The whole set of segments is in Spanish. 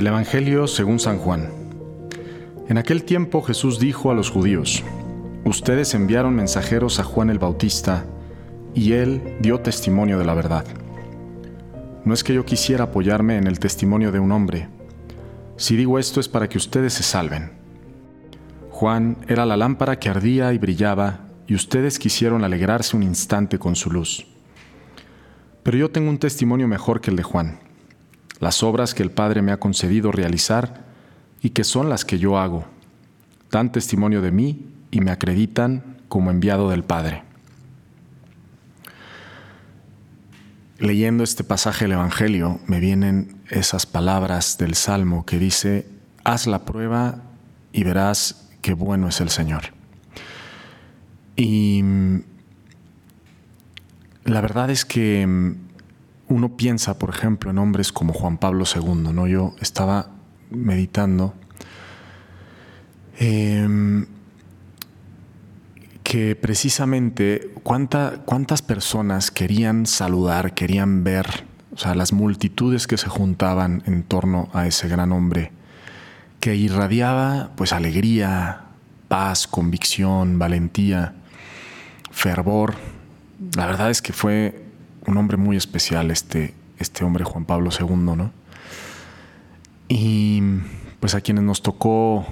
Del Evangelio según San Juan. En aquel tiempo Jesús dijo a los judíos, Ustedes enviaron mensajeros a Juan el Bautista, y él dio testimonio de la verdad. No es que yo quisiera apoyarme en el testimonio de un hombre. Si digo esto es para que ustedes se salven. Juan era la lámpara que ardía y brillaba, y ustedes quisieron alegrarse un instante con su luz. Pero yo tengo un testimonio mejor que el de Juan, las obras que el Padre me ha concedido realizar y que son las que yo hago. Dan testimonio de mí y me acreditan como enviado del Padre. Leyendo este pasaje del Evangelio me vienen esas palabras del Salmo que dice, haz la prueba y verás qué bueno es el Señor. Y mm, la verdad es que mm, uno piensa, por ejemplo, en hombres como Juan Pablo II, ¿no? Yo estaba meditando em, que precisamente cuántas personas querían saludar, querían ver, o sea, las multitudes que se juntaban en torno a ese gran hombre, que irradiaba pues alegría, paz, convicción, valentía, fervor. La verdad es que fue un hombre muy especial este, este hombre Juan Pablo II, ¿no? Y pues a quienes nos tocó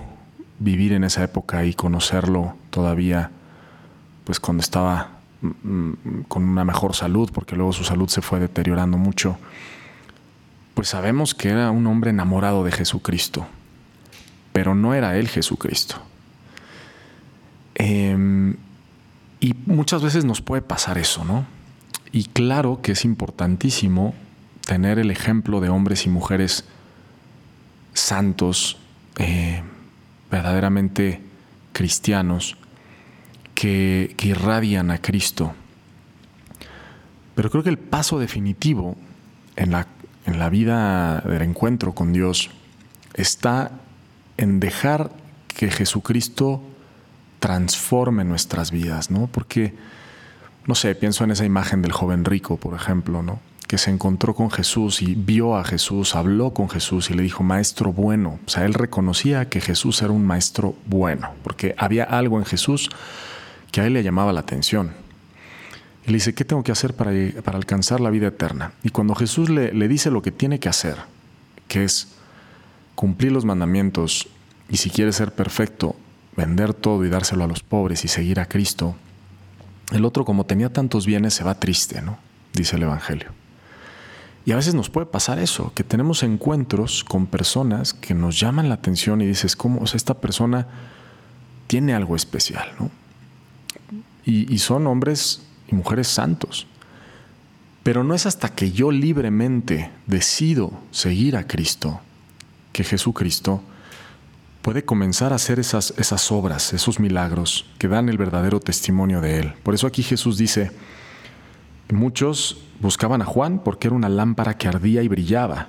vivir en esa época y conocerlo todavía, pues cuando estaba mm, mm, con una mejor salud, porque luego su salud se fue deteriorando mucho, pues sabemos que era un hombre enamorado de Jesucristo, pero no era él Jesucristo. Em, y muchas veces nos puede pasar eso, ¿no? Y claro que es importantísimo tener el ejemplo de hombres y mujeres santos, eh, verdaderamente cristianos, que, que irradian a Cristo. Pero creo que el paso definitivo en la, en la vida del encuentro con Dios está en dejar que Jesucristo transforme nuestras vidas, ¿no? Porque no sé, pienso en esa imagen del joven rico, por ejemplo, ¿no? que se encontró con Jesús y vio a Jesús, habló con Jesús y le dijo, maestro bueno. O sea, él reconocía que Jesús era un maestro bueno, porque había algo en Jesús que a él le llamaba la atención. Y le dice, ¿qué tengo que hacer para, para alcanzar la vida eterna? Y cuando Jesús le, le dice lo que tiene que hacer, que es cumplir los mandamientos y si quiere ser perfecto, vender todo y dárselo a los pobres y seguir a Cristo, el otro, como tenía tantos bienes, se va triste, ¿no? Dice el Evangelio. Y a veces nos puede pasar eso, que tenemos encuentros con personas que nos llaman la atención y dices, ¿cómo? O sea, esta persona tiene algo especial, ¿no? Y, y son hombres y mujeres santos. Pero no es hasta que yo libremente decido seguir a Cristo que Jesucristo puede comenzar a hacer esas, esas obras, esos milagros que dan el verdadero testimonio de Él. Por eso aquí Jesús dice, muchos buscaban a Juan porque era una lámpara que ardía y brillaba,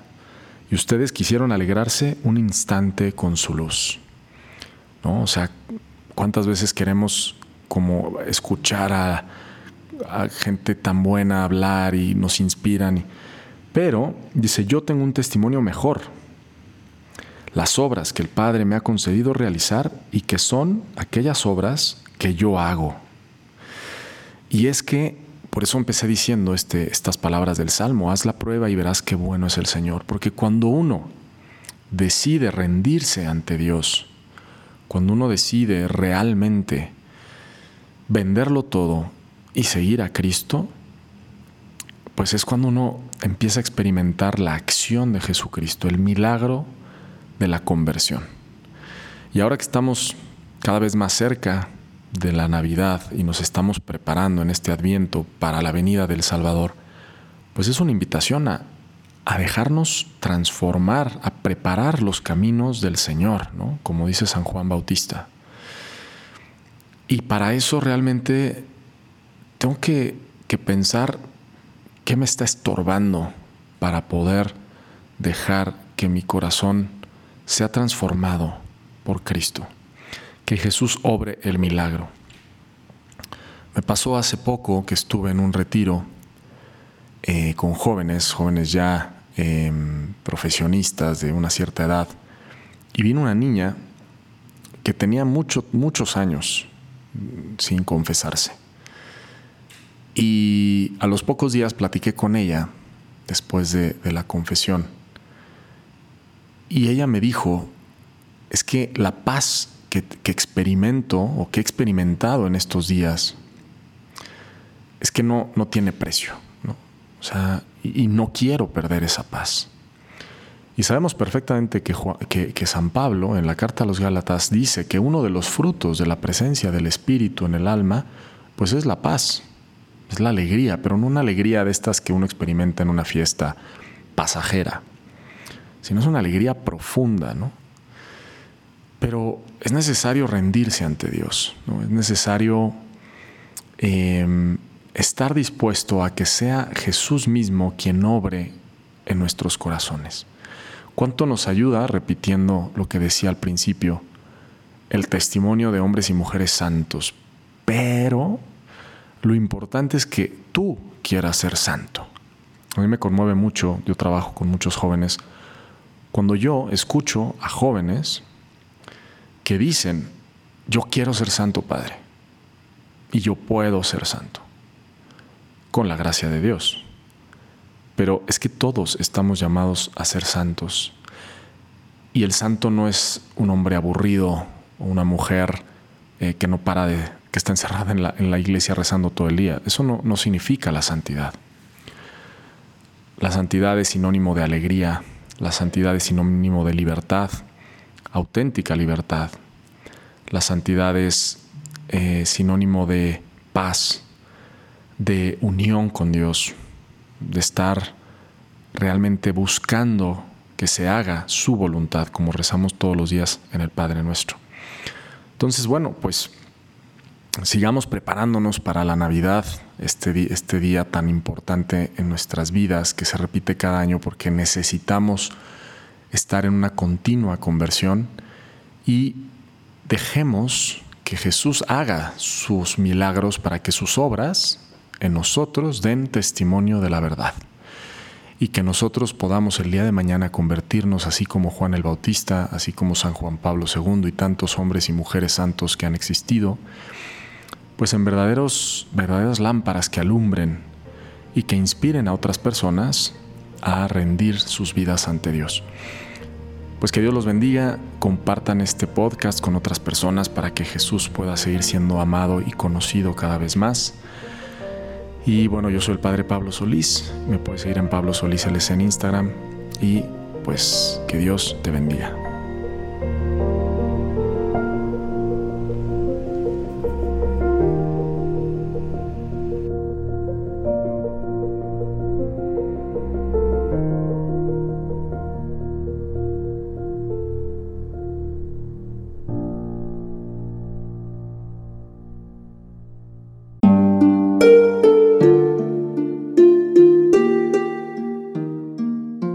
y ustedes quisieron alegrarse un instante con su luz. ¿No? O sea, ¿cuántas veces queremos como escuchar a, a gente tan buena hablar y nos inspiran? Pero dice, yo tengo un testimonio mejor las obras que el Padre me ha concedido realizar y que son aquellas obras que yo hago. Y es que, por eso empecé diciendo este, estas palabras del Salmo, haz la prueba y verás qué bueno es el Señor, porque cuando uno decide rendirse ante Dios, cuando uno decide realmente venderlo todo y seguir a Cristo, pues es cuando uno empieza a experimentar la acción de Jesucristo, el milagro de la conversión. Y ahora que estamos cada vez más cerca de la Navidad y nos estamos preparando en este adviento para la venida del Salvador, pues es una invitación a, dejarnos transformar, a preparar los caminos del Señor, ¿no? como dice San Juan Bautista. Y para eso realmente tengo que, que pensar qué me está estorbando para poder dejar que mi corazón se ha transformado por Cristo, que Jesús obre el milagro. Me pasó hace poco que estuve en un retiro eh, con jóvenes, jóvenes ya em, profesionistas de una cierta edad. Y vino una niña que tenía muchos años sin confesarse. Y a los pocos días platiqué con ella después de, la confesión. Y ella me dijo, es que la paz que, experimento o que he experimentado en estos días es que no, no tiene precio. O sea, y, no quiero perder esa paz. Y sabemos perfectamente que, que, San Pablo en la carta a los Gálatas dice que uno de los frutos de la presencia del Espíritu en el alma, pues es la paz, es la alegría, pero no una alegría de estas que uno experimenta en una fiesta pasajera, sino es una alegría profunda, ¿no? Pero es necesario rendirse ante Dios, ¿no? es necesario em, estar dispuesto a que sea Jesús mismo quien obre en nuestros corazones. ¿Cuánto nos ayuda, repitiendo lo que decía al principio, el testimonio de hombres y mujeres santos? Pero lo importante es que tú quieras ser santo. A mí me conmueve mucho, yo trabajo con muchos jóvenes, cuando yo escucho a jóvenes que dicen, yo quiero ser santo, Padre, y yo puedo ser santo con la gracia de Dios. Pero es que todos estamos llamados a ser santos. Y el santo no es un hombre aburrido o una mujer eh, que no para de, que está encerrada en la, en la, iglesia rezando todo el día. Eso no, no significa la santidad. La santidad es sinónimo de alegría, la santidad es sinónimo de libertad, auténtica libertad. La santidad es eh, sinónimo de paz, de unión con Dios, de estar realmente buscando que se haga su voluntad, como rezamos todos los días en el Padre nuestro. Entonces, bueno, pues sigamos preparándonos para la Navidad, este, este día tan importante en nuestras vidas, que se repite cada año porque necesitamos estar en una continua conversión y dejemos que Jesús haga sus milagros para que sus obras en nosotros den testimonio de la verdad y que nosotros podamos el día de mañana convertirnos así como Juan el Bautista, así como San Juan Pablo II y tantos hombres y mujeres santos que han existido, pues en verdaderos, verdaderas lámparas que alumbren y que inspiren a otras personas a rendir sus vidas ante Dios. Pues que Dios los bendiga, compartan este podcast con otras personas para que Jesús pueda seguir siendo amado y conocido cada vez más. Y bueno, yo soy el Padre Pablo Solís, me puedes seguir en Pablo Solís en Instagram y pues que Dios te bendiga.